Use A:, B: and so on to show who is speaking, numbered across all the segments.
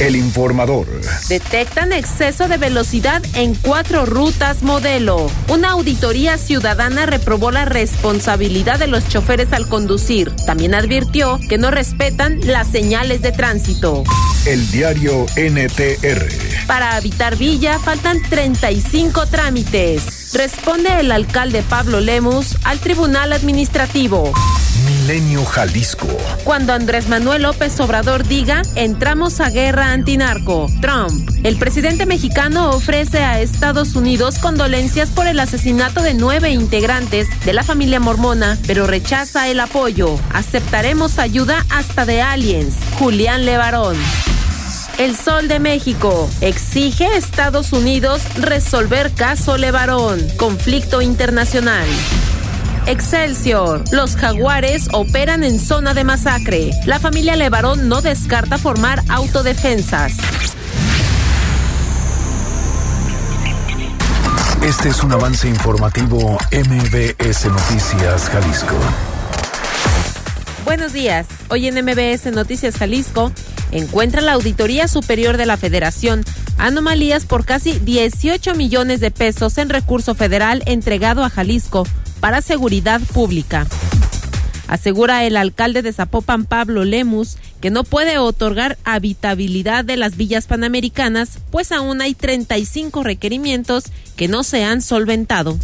A: El informador.
B: Detectan exceso de velocidad en cuatro rutas modelo. Una auditoría ciudadana reprobó la responsabilidad de los choferes al conducir. También advirtió que no respetan las señales de tránsito.
A: El diario NTR.
B: Para habitar Villa faltan 35 trámites. Responde el alcalde Pablo Lemus al Tribunal Administrativo.
A: Milenio Jalisco.
B: Cuando Andrés Manuel López Obrador diga, entramos a guerra antinarco. Trump. El presidente mexicano ofrece a Estados Unidos condolencias por el asesinato de nueve integrantes de la familia mormona, pero rechaza el apoyo. Aceptaremos ayuda hasta de aliens. Julián Levarón. El Sol de México exige a Estados Unidos resolver caso Levarón, conflicto internacional. Excelsior. Los jaguares operan en zona de masacre. La familia Levarón no descarta formar autodefensas.
A: Este es un avance informativo MBS Noticias Jalisco.
B: Buenos días. Hoy en MBS Noticias Jalisco encuentra la Auditoría Superior de la Federación anomalías por casi 18 millones de pesos en recurso federal entregado a Jalisco para seguridad pública. Asegura el alcalde de Zapopan, Pablo Lemus, que no puede otorgar habitabilidad de las villas panamericanas, pues aún hay 35 requerimientos que no se han solventado.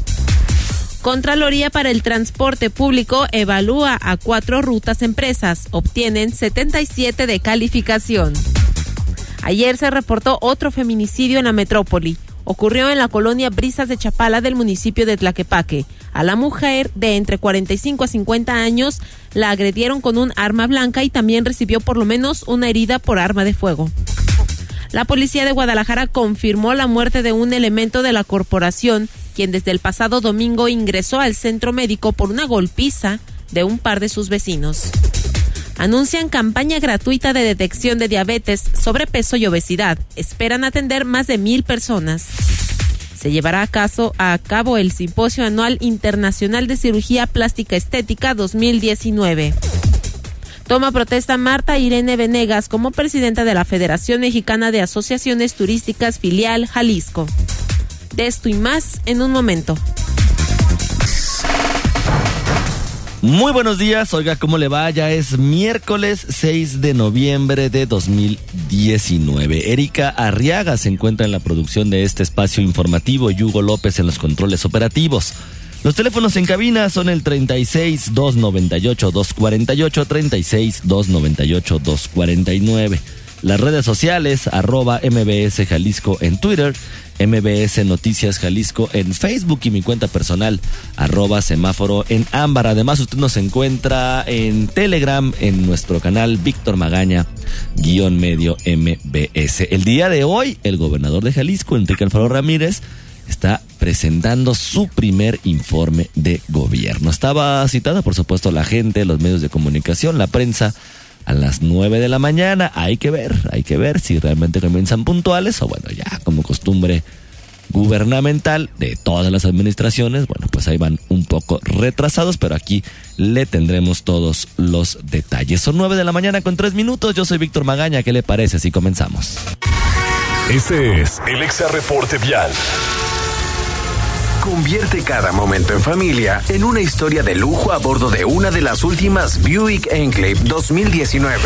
B: Contraloría para el Transporte Público evalúa a cuatro rutas empresas, obtienen 77 de calificación. Ayer se reportó otro feminicidio en la metrópoli. Ocurrió en la colonia Brisas de Chapala del municipio de Tlaquepaque. A la mujer de entre 45 a 50 años la agredieron con un arma blanca y también recibió por lo menos una herida por arma de fuego. La policía de Guadalajara confirmó la muerte de un elemento de la corporación quien desde el pasado domingo ingresó al centro médico por una golpiza de un par de sus vecinos. Anuncian campaña gratuita de detección de diabetes, sobrepeso y obesidad. Esperan atender más de mil personas. Se llevará a, caso, a cabo el Simposio Anual Internacional de Cirugía Plástica Estética 2019. Toma protesta Marta Irene Venegas como presidenta de la Federación Mexicana de Asociaciones Turísticas Filial Jalisco. De esto y más en un momento.
C: Muy buenos días, oiga, ¿cómo le va? Ya es miércoles 6 de noviembre de 2019. Erika Arriaga se encuentra en la producción de este espacio informativo y Hugo López en los controles operativos. Los teléfonos en cabina son el 36 298 248 36 298 249. Las redes sociales, arroba MBS Jalisco en Twitter MBS Noticias Jalisco en Facebook y mi cuenta personal, arroba semáforo en ámbar. Además, usted nos encuentra en Telegram, en nuestro canal Víctor Magaña, guion medio MBS. El día de hoy, el gobernador de Jalisco, Enrique Alfaro Ramírez, está presentando su primer informe de gobierno. Estaba citada, por supuesto, la gente, los medios de comunicación, la prensa a las 9 de la mañana. Hay que ver, hay que ver si realmente comienzan puntuales o bueno, ya como costumbre gubernamental de todas las administraciones, bueno, pues ahí van un poco retrasados, pero aquí le tendremos todos los detalles. Son 9 de la mañana con 3 minutos. Yo soy Víctor Magaña. ¿Qué le parece si comenzamos?
A: Este es el Exa Reporte Vial. Convierte cada momento en familia en una historia de lujo a bordo de una de las últimas Buick Enclave 2019.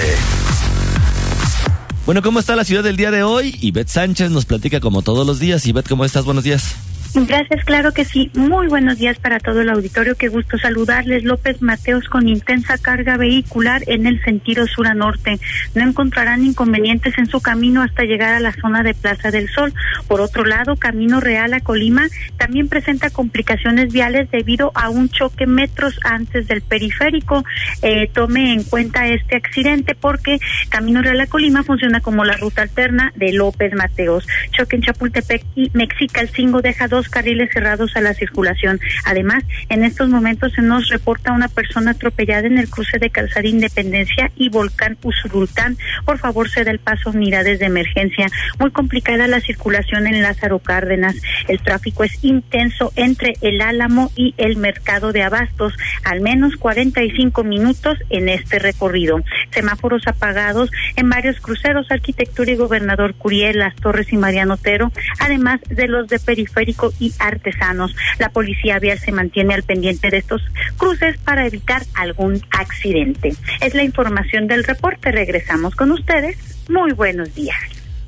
C: Bueno, ¿cómo está la ciudad del día de hoy? Ivette Sánchez nos platica como todos los días. Ivette, ¿cómo estás? Buenos días.
D: Gracias, claro que sí. Muy buenos días para todo el auditorio. Qué gusto saludarles. López Mateos con intensa carga vehicular en el sentido sur a norte. No encontrarán inconvenientes en su camino hasta llegar a la zona de Plaza del Sol. Por otro lado, Camino Real a Colima también presenta complicaciones viales debido a un choque metros antes del periférico. Eh, tome en cuenta este accidente porque Camino Real a Colima funciona como la ruta alterna de López Mateos. Choque en Chapultepec y Mexica el 5 deja dos carriles cerrados a la circulación. Además, en estos momentos se nos reporta una persona atropellada en el cruce de Calzada Independencia y Volcán Usurultán. Por favor, se da el paso unidades de emergencia. Muy complicada la circulación en Lázaro Cárdenas. El tráfico es intenso entre el Álamo y el mercado de abastos. Al menos 45 minutos en este recorrido. Semáforos apagados en varios cruceros, arquitectura y gobernador Curiel, Las Torres y Mariano Otero, además de los de periférico y artesanos. La policía vial se mantiene al pendiente de estos cruces para evitar algún accidente. Es la información del reporte. Regresamos con ustedes. Muy buenos días.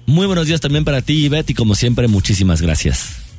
C: Muy buenos días también para ti, Ivette, y como siempre, muchísimas gracias.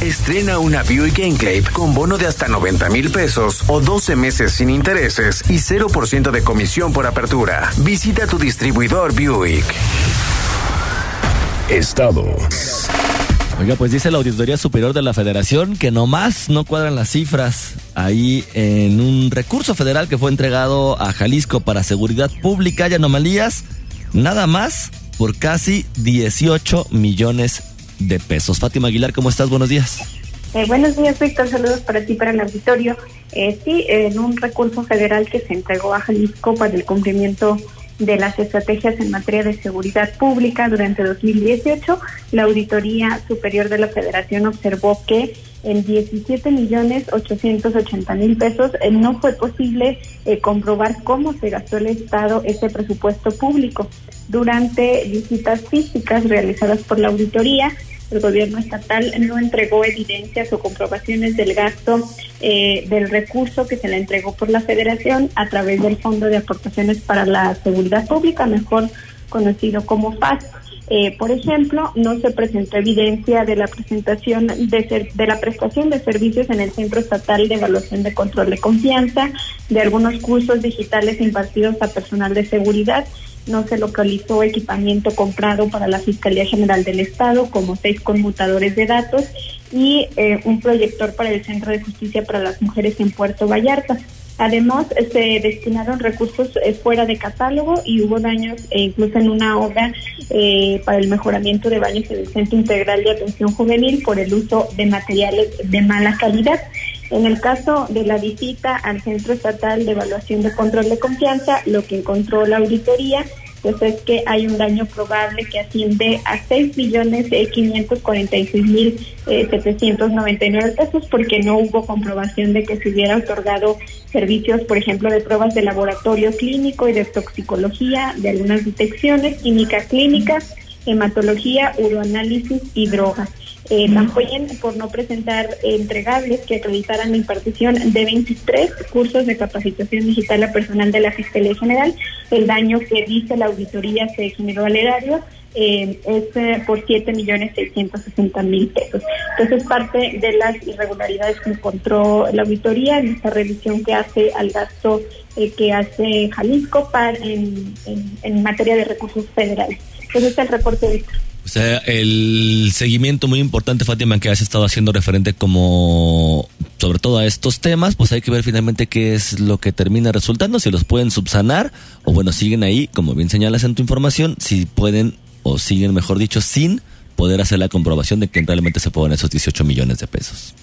E: Estrena una Buick Enclave con bono de hasta 90 mil pesos o 12 meses sin intereses y 0% de comisión por apertura. Visita tu distribuidor Buick.
A: Estados.
C: Oiga, pues dice la Auditoría Superior de la Federación que nomás no cuadran las cifras ahí en un recurso federal que fue entregado a Jalisco para seguridad pública y anomalías, nada más por casi 18 millones de pesos. Fátima Aguilar, ¿cómo estás? Buenos días.
F: Eh, buenos días, Víctor. Saludos para ti, para el auditorio. Eh, sí, en un recurso federal que se entregó a Jalisco para el cumplimiento de las estrategias en materia de seguridad pública durante 2018, la Auditoría Superior de la Federación observó que en 17 millones 880 mil pesos eh, no fue posible eh, comprobar cómo se gastó el Estado ese presupuesto público. Durante visitas físicas realizadas por la auditoría, el gobierno estatal no entregó evidencias o comprobaciones del gasto eh, del recurso que se le entregó por la federación a través del Fondo de Aportaciones para la Seguridad Pública, mejor conocido como FAS. Eh, por ejemplo, no se presentó evidencia de la presentación de, de la prestación de servicios en el Centro Estatal de Evaluación de Control de Confianza, de algunos cursos digitales impartidos a personal de seguridad no se localizó equipamiento comprado para la Fiscalía General del Estado, como seis conmutadores de datos y eh, un proyector para el Centro de Justicia para las Mujeres en Puerto Vallarta. Además, se destinaron recursos eh, fuera de catálogo y hubo daños eh, incluso en una obra para el mejoramiento de baños en el Centro Integral de Atención Juvenil por el uso de materiales de mala calidad. En el caso de la visita al Centro Estatal de Evaluación de Control de Confianza, lo que encontró la auditoría pues es que hay un daño probable que asciende a 6 millones de 546 mil 799 pesos porque no hubo comprobación de que se hubiera otorgado servicios, por ejemplo, de pruebas de laboratorio clínico y de toxicología, de algunas detecciones, química clínica, hematología, uroanálisis y drogas eh, también por no presentar entregables que acreditaran la impartición de 23 cursos de capacitación digital a personal de la Fiscalía General. El daño que dice la auditoría se generó al erario eh, es eh, por 7 millones 660 mil pesos. Entonces, parte de las irregularidades que encontró la auditoría en esta revisión que hace al gasto eh, que hace Jalisco para en, en, materia de recursos federales. Ese es el reporte, Víctor.
C: O sea, el seguimiento muy importante, Fátima, que has estado haciendo referente como sobre todo a estos temas, pues hay que ver finalmente qué es lo que termina resultando, si los pueden subsanar o bueno, siguen ahí, como bien señalas en tu información, si pueden o siguen, mejor dicho, sin poder hacer la comprobación de que realmente se puedan esos 18 millones de pesos.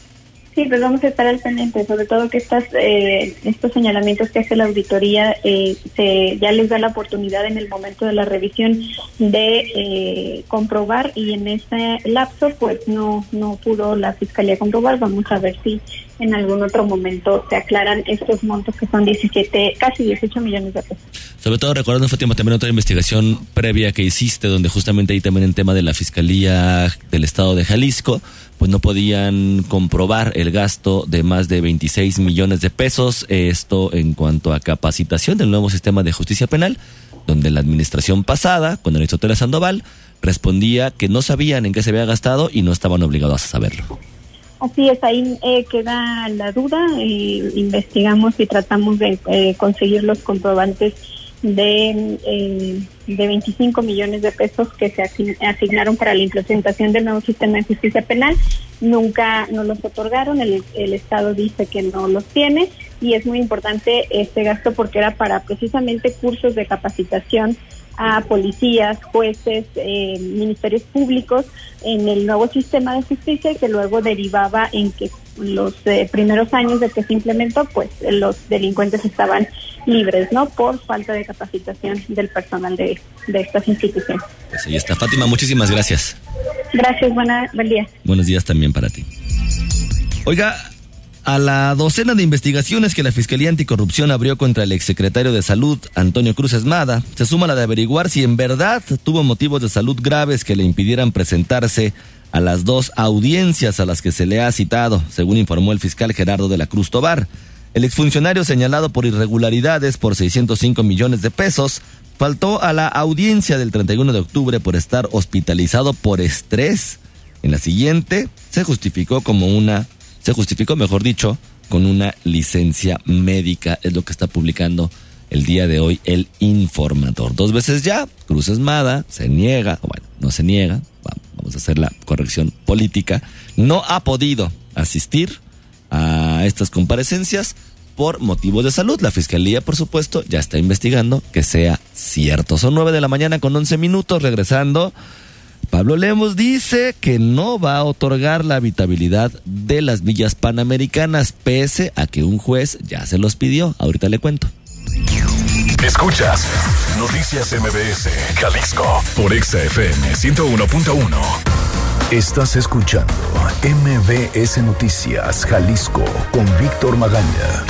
F: Sí, pues vamos a estar al pendiente, sobre todo que estas, eh, estos señalamientos que hace la auditoría eh, se, ya les da la oportunidad en el momento de la revisión de eh, comprobar y en ese lapso pues no, no pudo la Fiscalía comprobar. Vamos a ver si en algún otro momento se aclaran estos montos que son 17, casi 18 millones de pesos.
C: Sobre todo recordando, Fátima, también otra investigación previa que hiciste, donde justamente ahí también en tema de la Fiscalía del Estado de Jalisco, pues no podían comprobar el gasto de más de 26 millones de pesos. Esto en cuanto a capacitación del nuevo sistema de justicia penal, donde la administración pasada, con Aristóteles Sandoval, respondía que no sabían en qué se había gastado y no estaban obligados a saberlo.
F: Así es, ahí eh, queda la duda, eh, investigamos y tratamos de eh, conseguir los comprobantes de, eh, de 25 millones de pesos que se asignaron para la implementación del nuevo sistema de justicia penal. Nunca nos los otorgaron, el, el Estado dice que no los tiene y es muy importante este gasto porque era para precisamente cursos de capacitación a policías, jueces, eh, ministerios públicos en el nuevo sistema de justicia que luego derivaba en que los eh, primeros años de que se implementó, pues los delincuentes estaban libres, ¿no? Por falta de capacitación del personal de, de estas instituciones.
C: Pues ahí está, Fátima, muchísimas gracias.
F: Gracias, buena, buen día.
C: Buenos días también para ti. Oiga, a la docena de investigaciones que la Fiscalía Anticorrupción abrió contra el exsecretario de Salud, Antonio Cruz Esmada, se suma la de averiguar si en verdad tuvo motivos de salud graves que le impidieran presentarse a las dos audiencias a las que se le ha citado, según informó el fiscal Gerardo de la Cruz Tobar. El exfuncionario señalado por irregularidades por 605 millones de pesos faltó a la audiencia del 31 de octubre por estar hospitalizado por estrés. En la siguiente se justificó como una se justificó, mejor dicho, con una licencia médica, es lo que está publicando el día de hoy el informador. Dos veces ya, Cruz Esmada se niega, bueno, no se niega, vamos a hacer la corrección política, no ha podido asistir a estas comparecencias por motivos de salud. La fiscalía, por supuesto, ya está investigando que sea cierto. Son nueve de la mañana con once minutos, regresando. Pablo Lemos dice que no va a otorgar la habitabilidad de las villas panamericanas, pese a que un juez ya se los pidió. Ahorita le cuento.
G: Escuchas Noticias MBS, Jalisco, por XFM 101.1.
A: Estás escuchando MBS Noticias, Jalisco, con Víctor Magaña.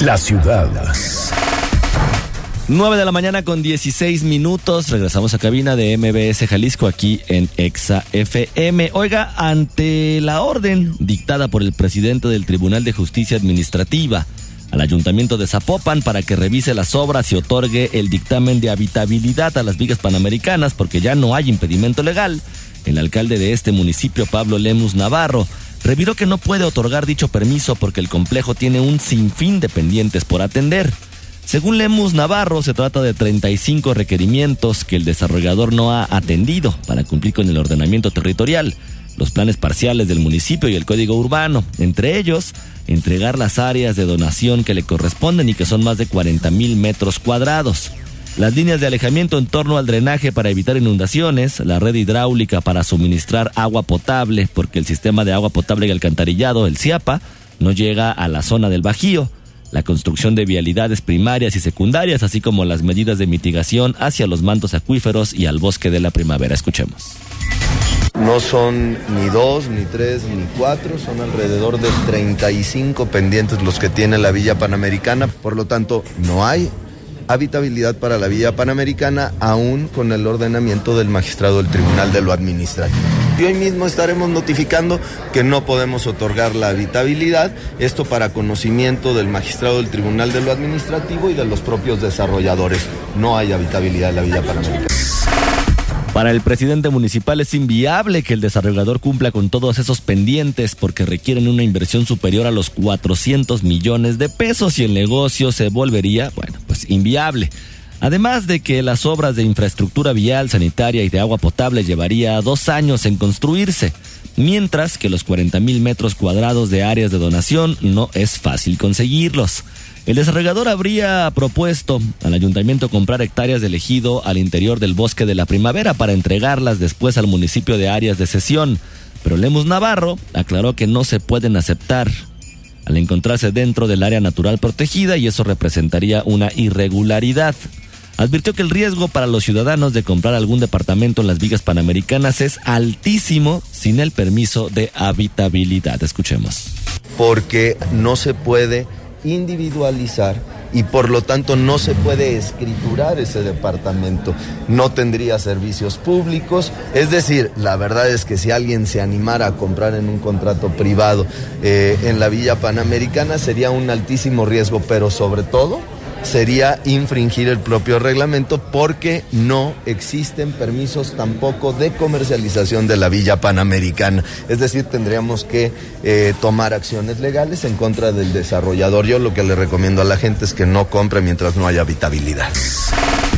A: La ciudad
C: 9 de la mañana con 16 minutos. Regresamos a cabina de MBS Jalisco aquí en Exa FM. Oiga, ante la orden dictada por el presidente del Tribunal de Justicia Administrativa al Ayuntamiento de Zapopan para que revise las obras y otorgue el dictamen de habitabilidad a las vigas panamericanas porque ya no hay impedimento legal, el alcalde de este municipio, Pablo Lemus Navarro, reviró que no puede otorgar dicho permiso porque el complejo tiene un sinfín de pendientes por atender. Según Lemus Navarro, se trata de 35 requerimientos que el desarrollador no ha atendido para cumplir con el ordenamiento territorial, los planes parciales del municipio y el código urbano, entre ellos, entregar las áreas de donación que le corresponden y que son más de 40 mil metros cuadrados. Las líneas de alejamiento en torno al drenaje para evitar inundaciones, la red hidráulica para suministrar agua potable, porque el sistema de agua potable y alcantarillado, el CIAPA, no llega a la zona del Bajío, la construcción de vialidades primarias y secundarias, así como las medidas de mitigación hacia los mantos acuíferos y al bosque de la primavera. Escuchemos.
H: No son ni dos, ni tres, ni cuatro, son alrededor de 35 pendientes los que tiene la Villa Panamericana, por lo tanto no hay habitabilidad para la Villa Panamericana, aún con el ordenamiento del magistrado del Tribunal de lo Administrativo. Y hoy mismo estaremos notificando que no podemos otorgar la habitabilidad, esto para conocimiento del magistrado del Tribunal de lo Administrativo y de los propios desarrolladores. No hay habitabilidad en la Villa Panamericana.
C: Para el presidente municipal es inviable que el desarrollador cumpla con todos esos pendientes porque requieren una inversión superior a los 400 millones de pesos y el negocio se volvería, bueno, pues inviable. Además de que las obras de infraestructura vial, sanitaria y de agua potable llevaría dos años en construirse, mientras que los 40 mil metros cuadrados de áreas de donación no es fácil conseguirlos. El desarrollador habría propuesto al ayuntamiento comprar hectáreas de ejido al interior del bosque de la primavera para entregarlas después al municipio de áreas de sesión, pero Lemus Navarro aclaró que no se pueden aceptar al encontrarse dentro del área natural protegida y eso representaría una irregularidad. Advirtió que el riesgo para los ciudadanos de comprar algún departamento en las vigas panamericanas es altísimo sin el permiso de habitabilidad. Escuchemos.
H: Porque no se puede individualizar y por lo tanto no se puede escriturar ese departamento, no tendría servicios públicos, es decir, la verdad es que si alguien se animara a comprar en un contrato privado eh, en la Villa Panamericana sería un altísimo riesgo, pero sobre todo sería infringir el propio reglamento porque no existen permisos tampoco de comercialización de la Villa Panamericana. Es decir, tendríamos que eh, tomar acciones legales en contra del desarrollador. Yo lo que le recomiendo a la gente es que no compre mientras no haya habitabilidad.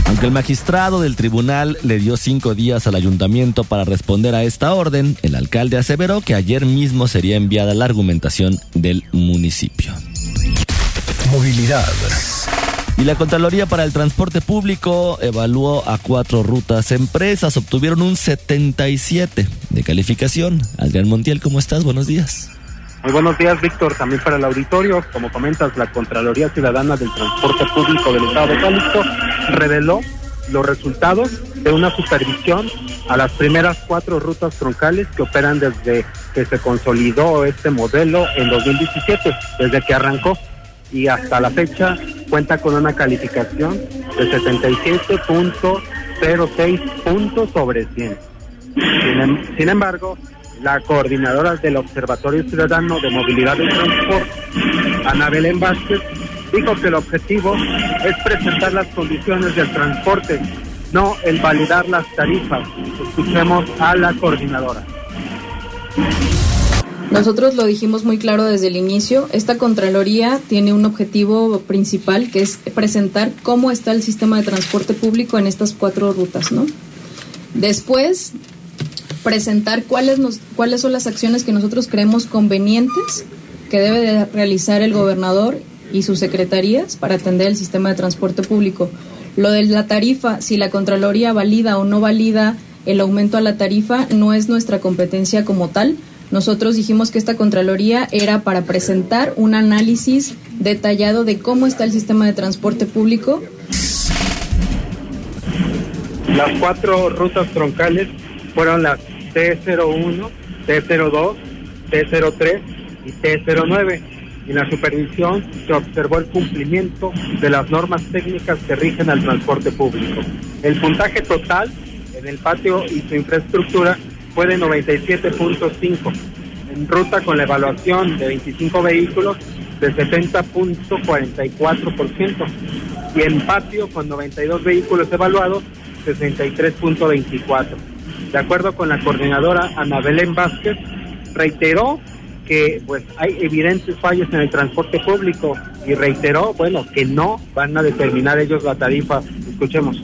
C: Aunque el magistrado del tribunal le dio cinco días al ayuntamiento para responder a esta orden, el alcalde aseveró que ayer mismo sería enviada la argumentación del municipio.
A: Movilidad.
C: Y la Contraloría para el Transporte Público evaluó a cuatro rutas empresas, obtuvieron un 77 de calificación. Adrián Montiel, ¿cómo estás? Buenos días.
I: Muy buenos días, Víctor. También para el auditorio, como comentas, la Contraloría Ciudadana del Transporte Público del Estado de Jalisco reveló los resultados de una supervisión a las primeras cuatro rutas troncales que operan desde que se consolidó este modelo en 2017, desde que arrancó y hasta la fecha cuenta con una calificación de 77.06 puntos sobre 100. Em, sin, embargo, la coordinadora del Observatorio Ciudadano de Movilidad y Transporte, Ana Belén dijo que el objetivo es presentar las condiciones del transporte, no el validar las tarifas. Escuchemos a la coordinadora.
J: Nosotros lo dijimos muy claro desde el inicio, esta Contraloría tiene un objetivo principal que es presentar cómo está el sistema de transporte público en estas cuatro rutas, ¿no? Después, presentar cuáles, nos, cuáles son las acciones que nosotros creemos convenientes que debe de realizar el gobernador y sus secretarías para atender el sistema de transporte público. Lo de la tarifa, si la Contraloría valida o no valida el aumento a la tarifa, no es nuestra competencia como tal. Nosotros dijimos que esta Contraloría era para presentar un análisis detallado de cómo está el sistema de transporte público.
I: Las cuatro rutas troncales fueron las T01, T02, T03 y T09. En la supervisión se observó el cumplimiento de las normas técnicas que rigen al transporte público. El puntaje total en el patio y su infraestructura fue de 97.5. En ruta con la evaluación de 25 vehículos de 70.44% y en patio con 92 vehículos evaluados 63.24. De acuerdo con la coordinadora Ana Belén Vázquez, reiteró que pues hay evidentes fallos en el transporte público y reiteró, bueno, que no van a determinar ellos la tarifa. Escuchemos.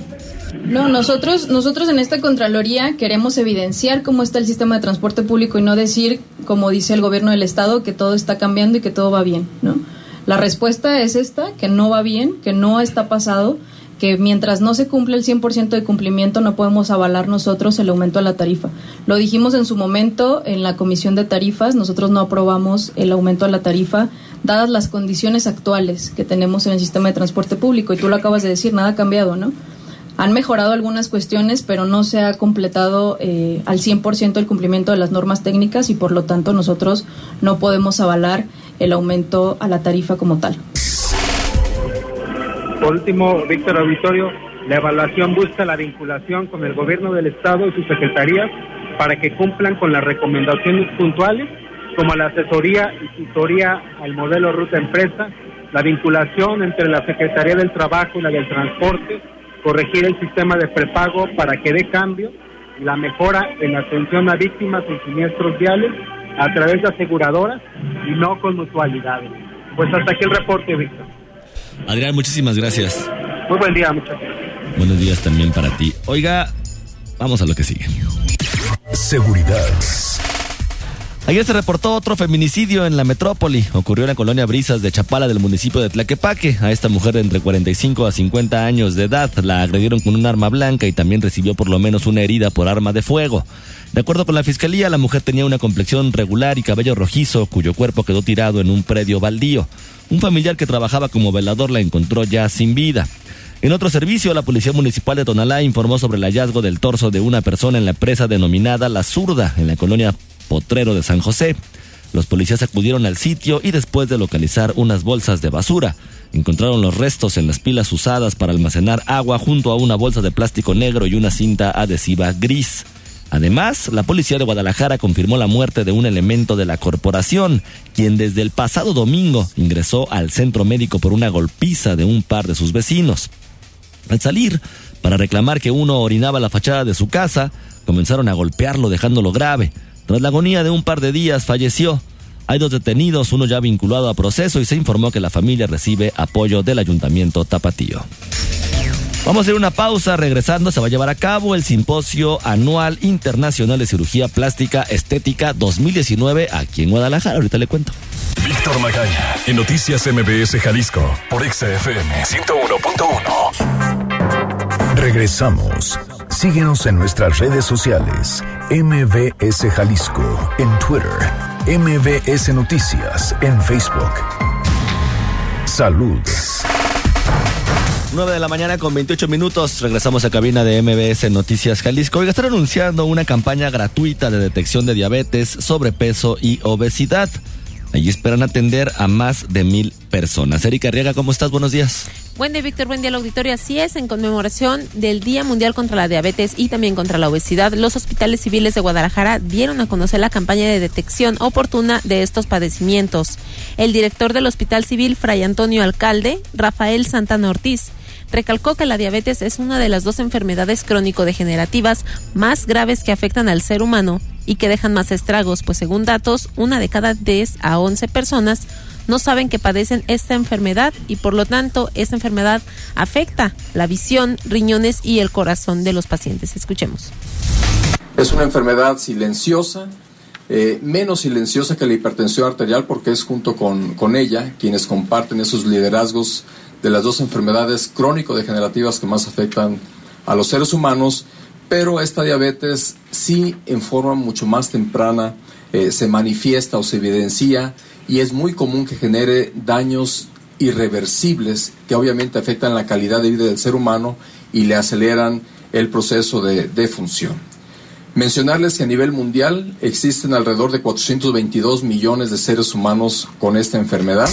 J: No, nosotros, nosotros en esta Contraloría queremos evidenciar cómo está el sistema de transporte público y no decir, como dice el gobierno del Estado, que todo está cambiando y que todo va bien, ¿no? La respuesta es esta, que no va bien, que no está pasado, que mientras no se cumple el 100% de cumplimiento no podemos avalar nosotros el aumento a la tarifa. Lo dijimos en su momento en la comisión de tarifas, nosotros no aprobamos el aumento a la tarifa dadas las condiciones actuales que tenemos en el sistema de transporte público y tú lo acabas de decir, nada ha cambiado, ¿no? Han mejorado algunas cuestiones, pero no se ha completado eh, al 100% el cumplimiento de las normas técnicas y por lo tanto nosotros no podemos avalar el aumento a la tarifa como tal.
I: Por último, Víctor Auditorio, la evaluación busca la vinculación con el gobierno del Estado y sus secretarías para que cumplan con las recomendaciones puntuales, como la asesoría y tutoría al modelo ruta empresa, la vinculación entre la Secretaría del Trabajo y la del Transporte, corregir el sistema de prepago para que dé cambio y la mejora en la atención a víctimas en siniestros viales a través de aseguradoras y no con mutualidades. Pues hasta aquí el reporte, Víctor.
C: Adrián, muchísimas gracias.
I: Muy buen día, muchachos.
C: Buenos días también para ti. Oiga, vamos a lo que sigue.
A: Seguridad.
C: Ayer se reportó otro feminicidio en la metrópoli. Ocurrió en la colonia Brisas de Chapala del municipio de Tlaquepaque. A esta mujer de entre 45 a 50 años de edad la agredieron con un arma blanca y también recibió por lo menos una herida por arma de fuego. De acuerdo con la fiscalía, la mujer tenía una complexión regular y cabello rojizo, cuyo cuerpo quedó tirado en un predio baldío. Un familiar que trabajaba como velador la encontró ya sin vida. En otro servicio, la Policía Municipal de Tonalá informó sobre el hallazgo del torso de una persona en la presa denominada La Zurda, en la colonia Potrero de San José. Los policías acudieron al sitio y después de localizar unas bolsas de basura, encontraron los restos en las pilas usadas para almacenar agua junto a una bolsa de plástico negro y una cinta adhesiva gris. Además, la policía de Guadalajara confirmó la muerte de un elemento de la corporación, quien desde el pasado domingo ingresó al centro médico por una golpiza de un par de sus vecinos. Al salir, para reclamar que uno orinaba la fachada de su casa, comenzaron a golpearlo dejándolo grave. Tras la agonía de un par de días falleció. Hay dos detenidos, uno ya vinculado a proceso y se informó que la familia recibe apoyo del ayuntamiento tapatío. Vamos a hacer una pausa, regresando se va a llevar a cabo el Simposio Anual Internacional de Cirugía Plástica Estética 2019 aquí en Guadalajara. Ahorita le cuento.
G: Víctor Magaña, en Noticias MBS Jalisco, por XFM 101.1.
A: Regresamos. Síguenos en nuestras redes sociales. MBS Jalisco en Twitter. MBS Noticias en Facebook. Salud.
C: 9 de la mañana con 28 minutos. Regresamos a cabina de MBS Noticias Jalisco. Hoy están anunciando una campaña gratuita de detección de diabetes, sobrepeso y obesidad. Allí esperan atender a más de mil personas. Erika Arriaga, ¿cómo estás? Buenos días.
B: Buen día, Víctor. Buen día al auditorio. Así es, en conmemoración del Día Mundial contra la Diabetes y también contra la Obesidad, los hospitales civiles de Guadalajara dieron a conocer la campaña de detección oportuna de estos padecimientos. El director del Hospital Civil, Fray Antonio Alcalde, Rafael Santana Ortiz, recalcó que la diabetes es una de las dos enfermedades crónico-degenerativas más graves que afectan al ser humano y que dejan más estragos, pues según datos, una de cada 10 a 11 personas no saben que padecen esta enfermedad y por lo tanto esta enfermedad afecta la visión, riñones y el corazón de los pacientes. Escuchemos.
K: Es una enfermedad silenciosa, eh, menos silenciosa que la hipertensión arterial porque es junto con, con ella quienes comparten esos liderazgos de las dos enfermedades crónico-degenerativas que más afectan a los seres humanos, pero esta diabetes sí en forma mucho más temprana eh, se manifiesta o se evidencia y es muy común que genere daños irreversibles que obviamente afectan la calidad de vida del ser humano y le aceleran el proceso de, de función. Mencionarles que a nivel mundial existen alrededor de 422 millones de seres humanos con esta enfermedad.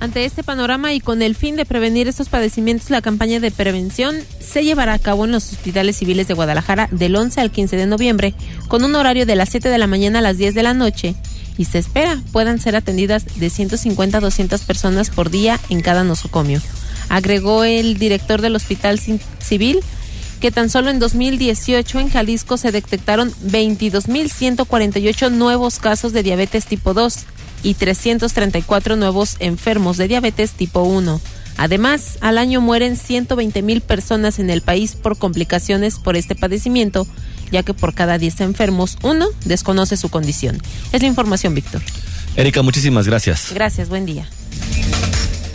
B: Ante este panorama y con el fin de prevenir estos padecimientos, la campaña de prevención se llevará a cabo en los hospitales civiles de Guadalajara del 11 al 15 de noviembre, con un horario de las 7 de la mañana a las 10 de la noche, y se espera puedan ser atendidas de 150 a 200 personas por día en cada nosocomio. Agregó el director del Hospital Civil que tan solo en 2018 en Jalisco se detectaron 22.148 nuevos casos de diabetes tipo 2 y 334 nuevos enfermos de diabetes tipo 1. Además, al año mueren 120 mil personas en el país por complicaciones por este padecimiento, ya que por cada 10 enfermos, uno desconoce su condición. Es la información, Víctor.
C: Erika, muchísimas gracias.
B: Gracias, buen día.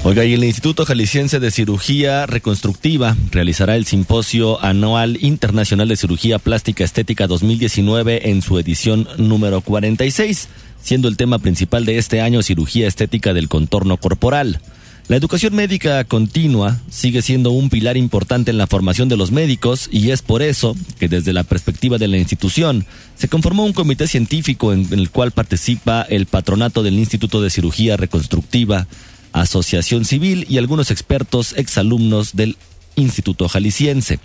C: Oiga, y el Instituto Jalisciense de Cirugía Reconstructiva realizará el Simposio Anual Internacional de Cirugía Plástica Estética 2019 en su edición número 46 siendo el tema principal de este año cirugía estética del contorno corporal. La educación médica continua sigue siendo un pilar importante en la formación de los médicos y es por eso que desde la perspectiva de la institución se conformó un comité científico en el cual participa el patronato del Instituto de Cirugía Reconstructiva, Asociación Civil y algunos expertos exalumnos del Instituto Jalisciense.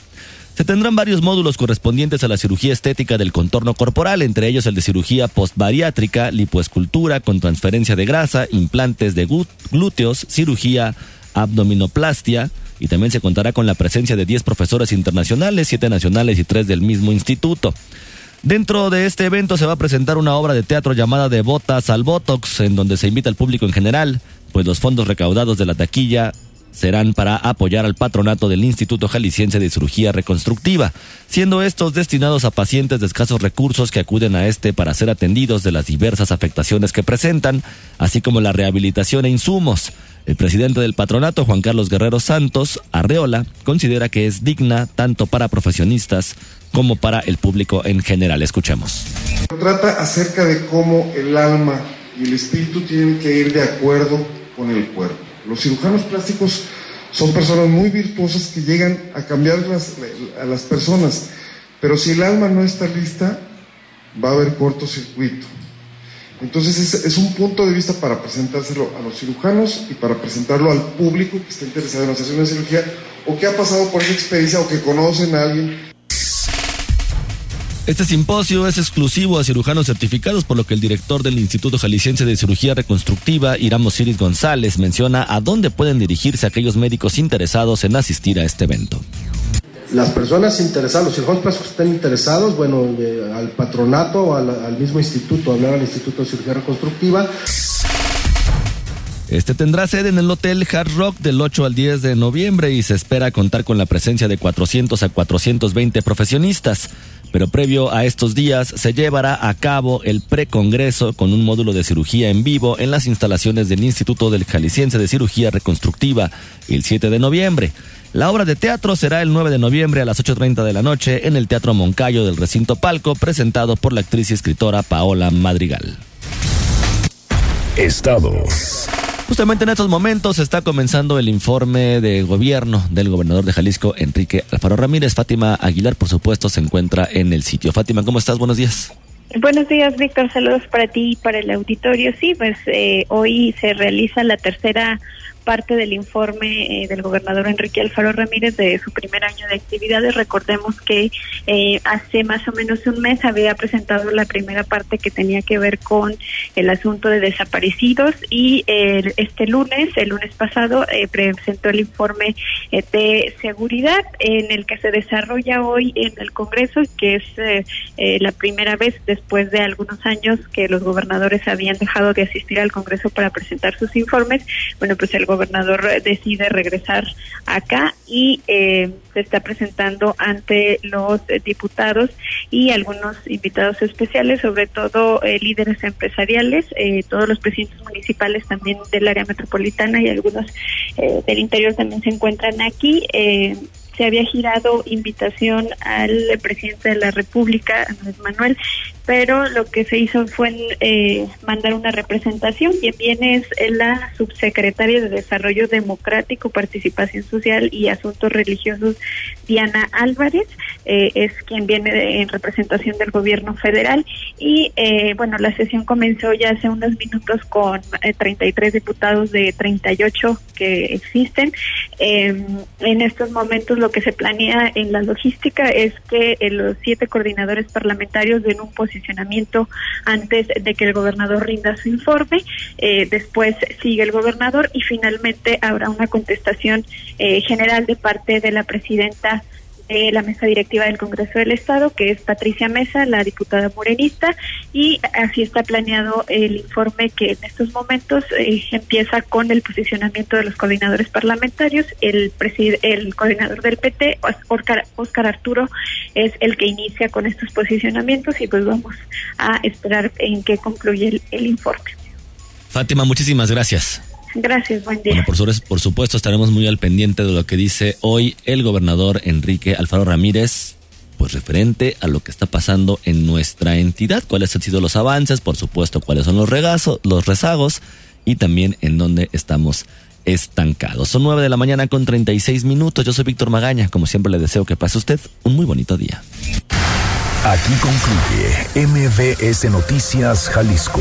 C: Se tendrán varios módulos correspondientes a la cirugía estética del contorno corporal, entre ellos el de cirugía postbariátrica, lipoescultura con transferencia de grasa, implantes de glúteos, cirugía abdominoplastia, y también se contará con la presencia de 10 profesores internacionales, 7 nacionales y 3 del mismo instituto. Dentro de este evento se va a presentar una obra de teatro llamada De Botas al Botox, en donde se invita al público en general, pues los fondos recaudados de la taquilla serán para apoyar al patronato del Instituto Jalisciense de Cirugía Reconstructiva, siendo estos destinados a pacientes de escasos recursos que acuden a este para ser atendidos de las diversas afectaciones que presentan, así como la rehabilitación e insumos. El presidente del patronato, Juan Carlos Guerrero Santos, Arreola, considera que es digna tanto para profesionistas como para el público en general. Escuchemos.
L: Trata acerca de cómo el alma y el espíritu tienen que ir de acuerdo con el cuerpo. Los cirujanos plásticos son personas muy virtuosas que llegan a cambiar a las personas, pero si el alma no está lista, va a haber cortocircuito. Entonces es, un punto de vista para presentárselo a los cirujanos y para presentarlo al público que está interesado en hacer una cirugía o que ha pasado por esa experiencia o que conocen a alguien
C: Este simposio es exclusivo a cirujanos certificados, por lo que el director del Instituto Jalisciense de Cirugía Reconstructiva, Iramo Osiris González, menciona a dónde pueden dirigirse aquellos médicos interesados en asistir a este evento.
M: Las personas interesadas, los cirujanos plásticos que estén interesados, bueno, eh, al patronato o al, al mismo instituto, hablar al Instituto de Cirugía Reconstructiva.
C: Este tendrá sede en el Hotel Hard Rock del 8 al 10 de noviembre y se espera contar con la presencia de 400 a 420 profesionistas. Pero previo a estos días se llevará a cabo el precongreso con un módulo de cirugía en vivo en las instalaciones del Instituto del Jalisciense de Cirugía Reconstructiva el 7 de noviembre. La obra de teatro será el 9 de noviembre a las 8.30 de la noche en el Teatro Moncayo del Recinto Palco, presentado por la actriz y escritora Paola Madrigal.
A: Estados.
C: Justamente en estos momentos está comenzando el informe de gobierno del gobernador de Jalisco, Enrique Alfaro Ramírez. Fátima Aguilar, por supuesto, se encuentra en el sitio. Fátima, ¿cómo estás? Buenos días.
F: Buenos días, Víctor. Saludos para ti y para el auditorio. Sí, pues eh, hoy se realiza la tercera parte del informe eh, del gobernador Enrique Alfaro Ramírez de su primer año de actividades. Recordemos que eh, hace más o menos un mes había presentado la primera parte que tenía que ver con el asunto de desaparecidos y eh, este lunes, el lunes pasado, eh, presentó el informe de seguridad en el que se desarrolla hoy en el Congreso, que es la primera vez después de algunos años que los gobernadores habían dejado de asistir al Congreso para presentar sus informes. Bueno, pues el gobernador decide regresar acá y eh, se está presentando ante los diputados y algunos invitados especiales, sobre todo eh, líderes empresariales, eh, todos los presidentes municipales también del área metropolitana y algunos eh, del interior también se encuentran aquí. Eh, se había girado invitación al presidente de la República, Andrés Manuel, pero lo que se hizo fue eh, mandar una representación. Quien viene es la subsecretaria de Desarrollo Democrático, Participación Social y Asuntos Religiosos, Diana Álvarez, eh, es quien viene en representación del gobierno federal. Y eh, bueno, la sesión comenzó ya hace unos minutos con eh, 33 diputados de 38 que existen. Eh, en estos momentos lo que se planea en la logística es que eh, los siete coordinadores parlamentarios den un posicionamiento antes de que el gobernador rinda su informe. Eh, después sigue el gobernador y finalmente habrá una contestación eh, general de parte de la presidenta de la mesa directiva del Congreso del Estado, que es Patricia Mesa, la diputada morenista, y así está planeado el informe que en estos momentos eh, empieza con el posicionamiento de los coordinadores parlamentarios. El, el coordinador del PT, Oscar, Oscar Arturo, es el que inicia con estos posicionamientos y pues vamos a esperar en qué concluye el, el informe.
C: Fátima, muchísimas gracias.
F: Gracias, buen día.
C: Bueno, por, su- por supuesto estaremos muy al pendiente de lo que dice hoy el gobernador Enrique Alfaro Ramírez, pues referente a lo que está pasando en nuestra entidad, cuáles han sido los avances, por supuesto cuáles son los regazos, los rezagos y también en dónde estamos estancados. Son nueve de la mañana con 36 minutos. Yo soy Víctor Magaña. Como siempre le deseo que pase usted un muy bonito día.
A: Aquí concluye MBS Noticias Jalisco.